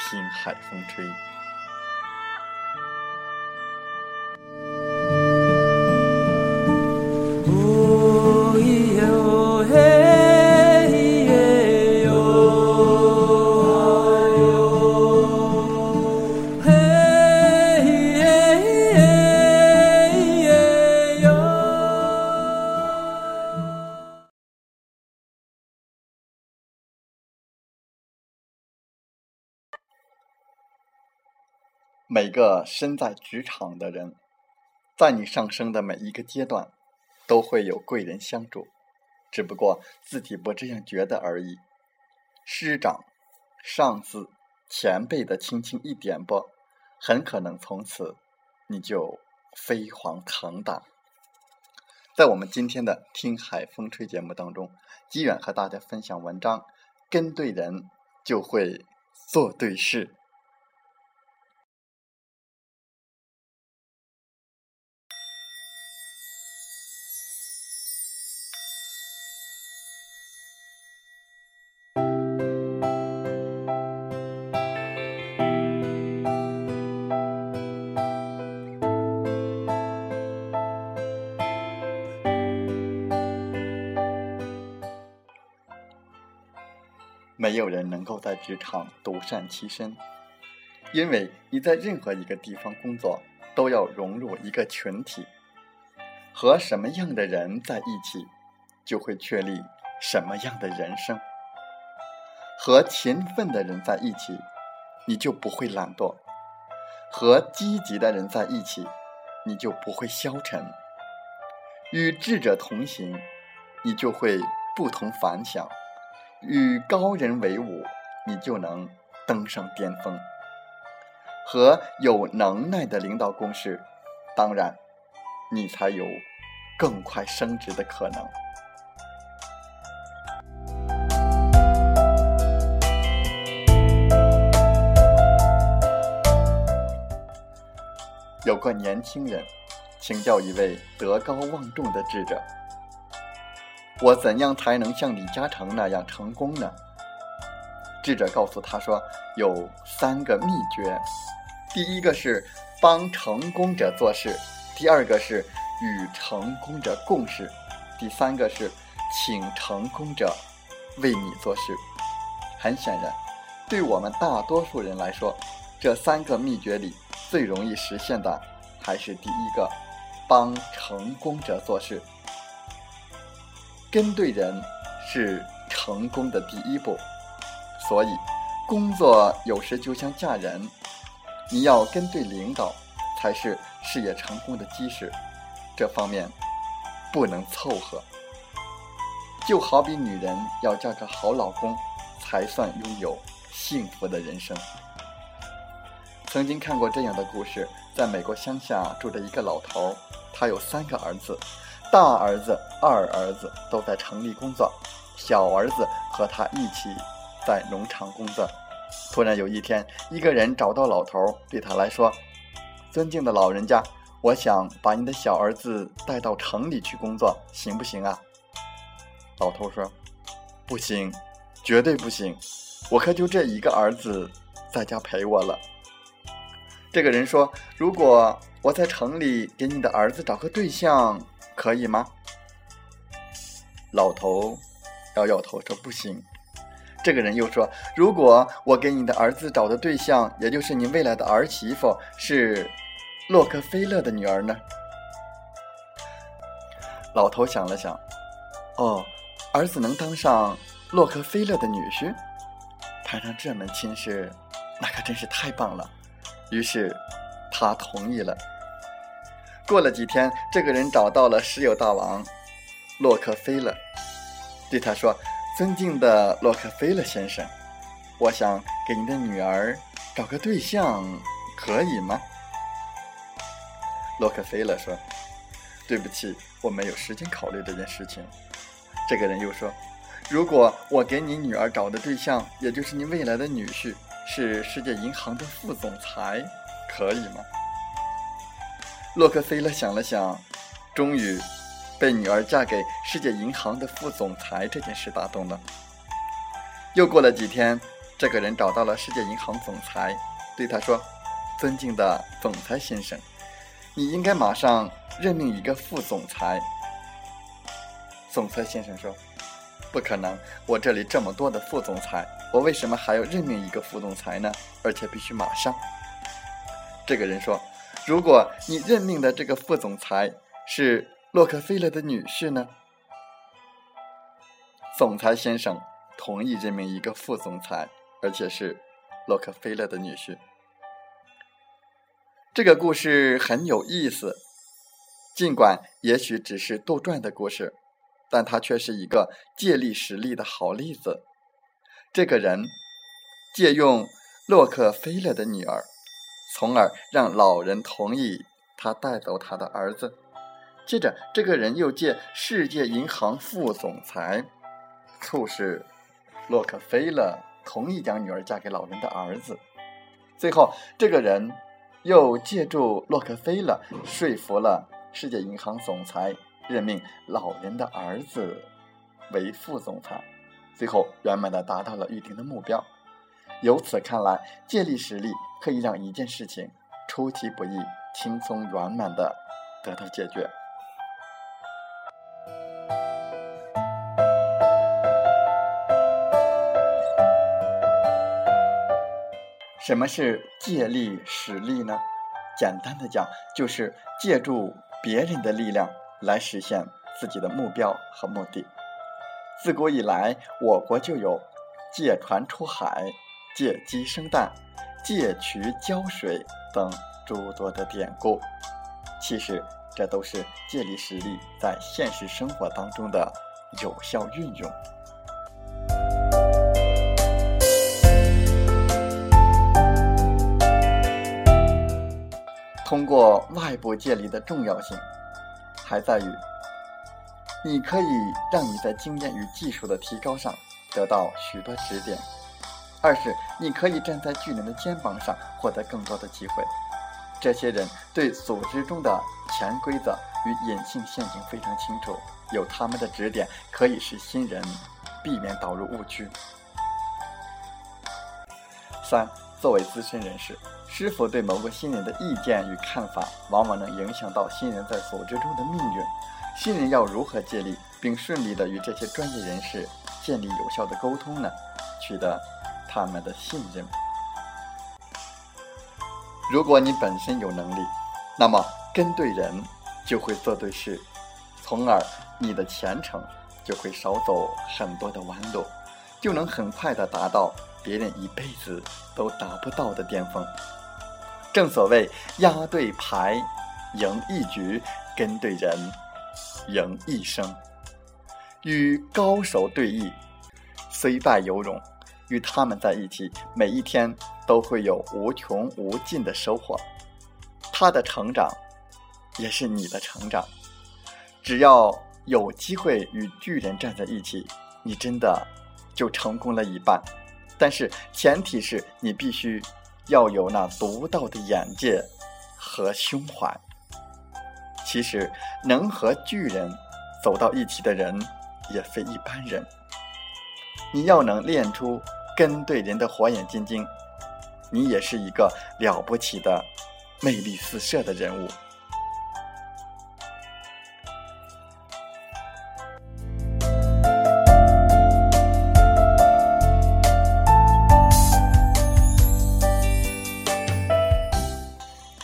听海风吹。每个身在职场的人，在你上升的每一个阶段，都会有贵人相助，只不过自己不这样觉得而已。师长、上司、前辈的轻轻一点拨，很可能从此你就飞黄腾达。在我们今天的《听海风吹》节目当中，机远和大家分享文章：跟对人就会做对事。没有人能够在职场独善其身，因为你在任何一个地方工作，都要融入一个群体。和什么样的人在一起，就会确立什么样的人生。和勤奋的人在一起，你就不会懒惰；和积极的人在一起，你就不会消沉。与智者同行，你就会不同凡响。与高人为伍，你就能登上巅峰；和有能耐的领导共事，当然，你才有更快升职的可能。有个年轻人请教一位德高望重的智者。我怎样才能像李嘉诚那样成功呢？智者告诉他说，有三个秘诀：第一个是帮成功者做事；第二个是与成功者共事；第三个是请成功者为你做事。很显然，对我们大多数人来说，这三个秘诀里最容易实现的还是第一个：帮成功者做事。跟对人是成功的第一步，所以工作有时就像嫁人，你要跟对领导才是事业成功的基石。这方面不能凑合。就好比女人要嫁个好老公，才算拥有幸福的人生。曾经看过这样的故事：在美国乡下住着一个老头，他有三个儿子。大儿子、二儿子都在城里工作，小儿子和他一起在农场工作。突然有一天，一个人找到老头，对他来说：“尊敬的老人家，我想把你的小儿子带到城里去工作，行不行啊？”老头说：“不行，绝对不行，我可就这一个儿子在家陪我了。”这个人说：“如果我在城里给你的儿子找个对象。”可以吗？老头摇摇头说：“不行。”这个人又说：“如果我给你的儿子找的对象，也就是你未来的儿媳妇，是洛克菲勒的女儿呢？”老头想了想：“哦，儿子能当上洛克菲勒的女婿，攀上这门亲事，那可真是太棒了。”于是他同意了。过了几天，这个人找到了石油大王洛克菲勒，对他说：“尊敬的洛克菲勒先生，我想给您的女儿找个对象，可以吗？”洛克菲勒说：“对不起，我没有时间考虑这件事情。”这个人又说：“如果我给你女儿找的对象，也就是你未来的女婿，是世界银行的副总裁，可以吗？”洛克菲勒想了想，终于被女儿嫁给世界银行的副总裁这件事打动了。又过了几天，这个人找到了世界银行总裁，对他说：“尊敬的总裁先生，你应该马上任命一个副总裁。”总裁先生说：“不可能，我这里这么多的副总裁，我为什么还要任命一个副总裁呢？而且必须马上。”这个人说。如果你任命的这个副总裁是洛克菲勒的女婿呢？总裁先生同意任命一个副总裁，而且是洛克菲勒的女婿。这个故事很有意思，尽管也许只是杜撰的故事，但它却是一个借力使力的好例子。这个人借用洛克菲勒的女儿。从而让老人同意他带走他的儿子。接着，这个人又借世界银行副总裁促使洛克菲勒同意将女儿嫁给老人的儿子。最后，这个人又借助洛克菲勒说服了世界银行总裁任命老人的儿子为副总裁。最后，圆满的达到了预定的目标。由此看来，借力使力可以让一件事情出其不意、轻松圆满的得到解决。什么是借力使力呢？简单的讲，就是借助别人的力量来实现自己的目标和目的。自古以来，我国就有借船出海。借鸡生蛋、借渠浇水等诸多的典故，其实这都是借力使力在现实生活当中的有效运用。通过外部借力的重要性，还在于，你可以让你在经验与技术的提高上得到许多指点。二是你可以站在巨人的肩膀上，获得更多的机会。这些人对组织中的潜规则与隐性陷阱非常清楚，有他们的指点，可以使新人避免导入误区。三，作为资深人士，师傅对某个新人的意见与看法，往往能影响到新人在组织中的命运。新人要如何借力，并顺利的与这些专业人士建立有效的沟通呢？取得。他们的信任。如果你本身有能力，那么跟对人就会做对事，从而你的前程就会少走很多的弯路，就能很快的达到别人一辈子都达不到的巅峰。正所谓押对牌赢一局，跟对人赢一生。与高手对弈，虽败犹荣。与他们在一起，每一天都会有无穷无尽的收获。他的成长，也是你的成长。只要有机会与巨人站在一起，你真的就成功了一半。但是前提是你必须要有那独到的眼界和胸怀。其实能和巨人走到一起的人，也非一般人。你要能练出跟对人的火眼金睛你也是一个了不起的魅力四射的人物。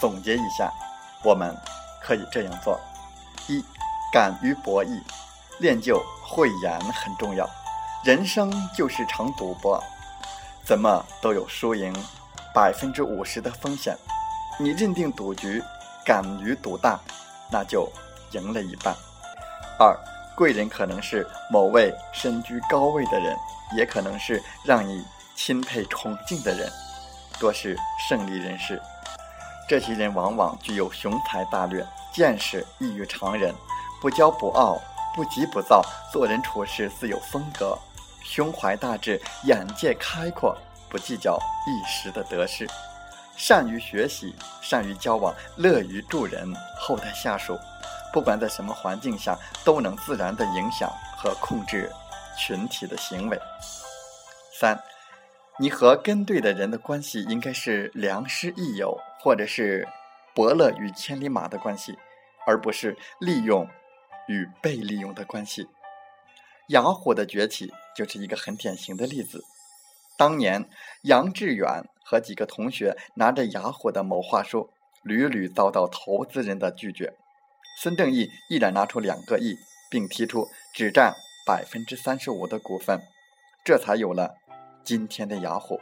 总结一下我们可以这样做一敢于博弈练就慧眼很重要。人生就是场赌博怎么都有输赢，百分之五十的风险。你认定赌局，敢于赌大，那就赢了一半。二，贵人可能是某位身居高位的人，也可能是让你钦佩崇敬的人，多是胜利人士。这些人往往具有雄才大略，见识异于常人，不骄不傲，不急不躁，做人处事自有风格。胸怀大志，眼界开阔，不计较一时的得失，善于学习，善于交往，乐于助人，厚待下属。不管在什么环境下，都能自然的影响和控制群体的行为。三，你和跟对的人的关系应该是良师益友，或者是伯乐与千里马的关系，而不是利用与被利用的关系。雅虎的崛起就是一个很典型的例子。当年，杨致远和几个同学拿着雅虎的某话术，屡屡遭到投资人的拒绝。孙正义毅然拿出两个亿，并提出只占百分之三十五的股份，这才有了今天的雅虎。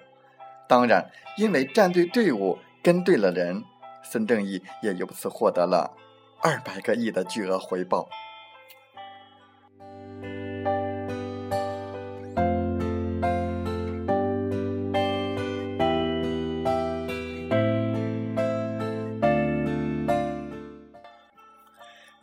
当然，因为站对队伍，跟对了人，孙正义也由此获得了二百个亿的巨额回报。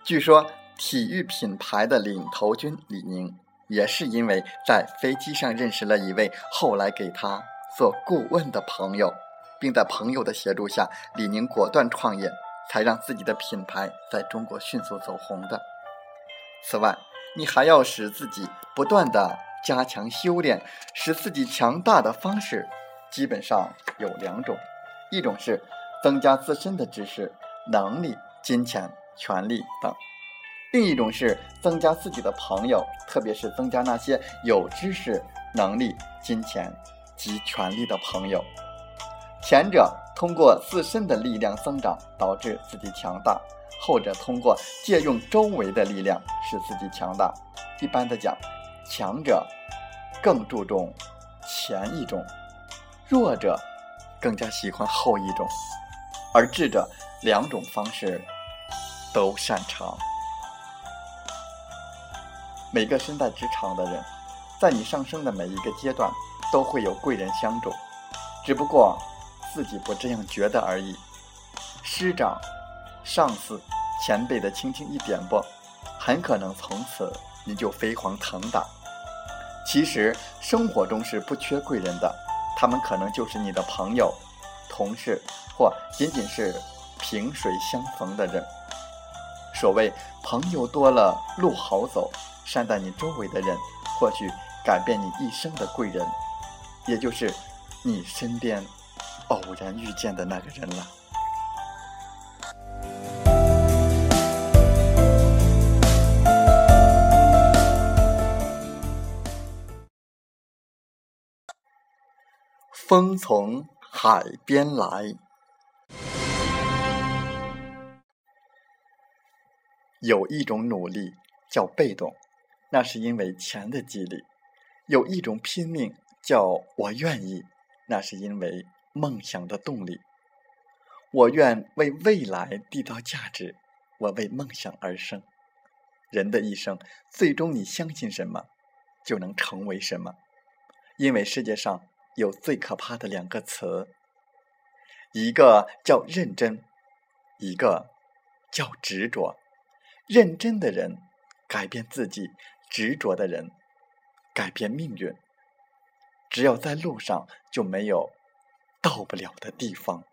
据说，体育品牌的领头军李宁，也是因为在飞机上认识了一位后来给他做顾问的朋友，并在朋友的协助下，李宁果断创业，才让自己的品牌在中国迅速走红的。此外，你还要使自己不断的加强修炼，使自己强大的方式，基本上有两种：一种是增加自身的知识、能力、金钱。权力等，另一种是增加自己的朋友，特别是增加那些有知识、能力、金钱及权力的朋友。前者通过自身的力量增长导致自己强大，后者通过借用周围的力量使自己强大。一般的讲，强者更注重前一种，弱者更加喜欢后一种，而智者两种方式。都擅长。每个身在职场的人，在你上升的每一个阶段，都会有贵人相助，只不过自己不这样觉得而已。师长、上司、前辈的轻轻一点拨，很可能从此你就飞黄腾达。其实生活中是不缺贵人的，他们可能就是你的朋友、同事，或仅仅是萍水相逢的人。所谓朋友多了路好走，善待你周围的人，或许改变你一生的贵人，也就是你身边偶然遇见的那个人了。风从海边来。有一种努力叫被动，那是因为钱的激励；有一种拼命叫我愿意，那是因为梦想的动力。我愿为未来缔造价值，我为梦想而生。人的一生，最终你相信什么，就能成为什么。因为世界上有最可怕的两个词，一个叫认真，一个叫执着。认真的人改变自己，执着的人改变命运。只要在路上，就没有到不了的地方。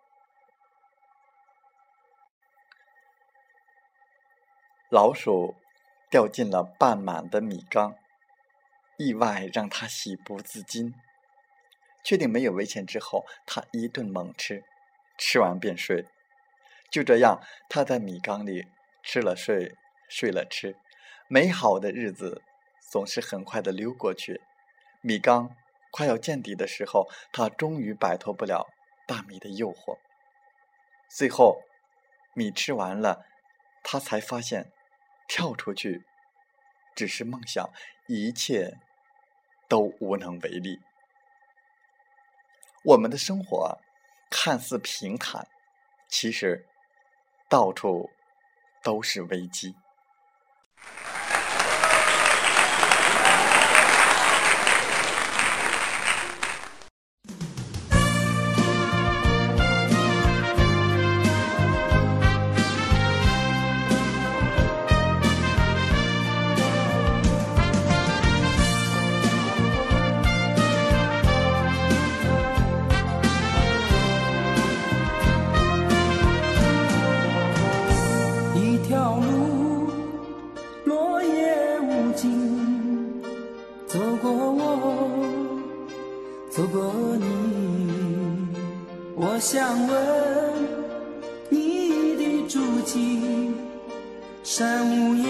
老鼠掉进了半满的米缸，意外让它喜不自禁。确定没有危险之后，它一顿猛吃，吃完便睡。就这样，它在米缸里吃了睡。睡了吃，美好的日子总是很快的溜过去。米缸快要见底的时候，他终于摆脱不了大米的诱惑。最后，米吃完了，他才发现，跳出去只是梦想，一切都无能为力。我们的生活看似平坦，其实到处都是危机。走过我走过你我想问你的足迹山无言。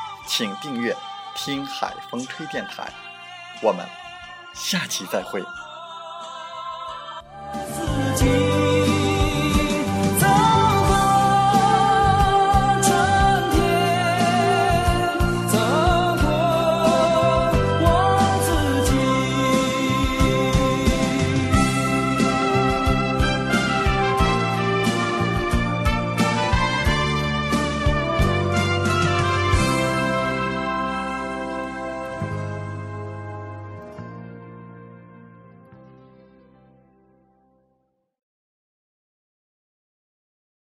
请订阅“听海风吹电台”。我们下期再会。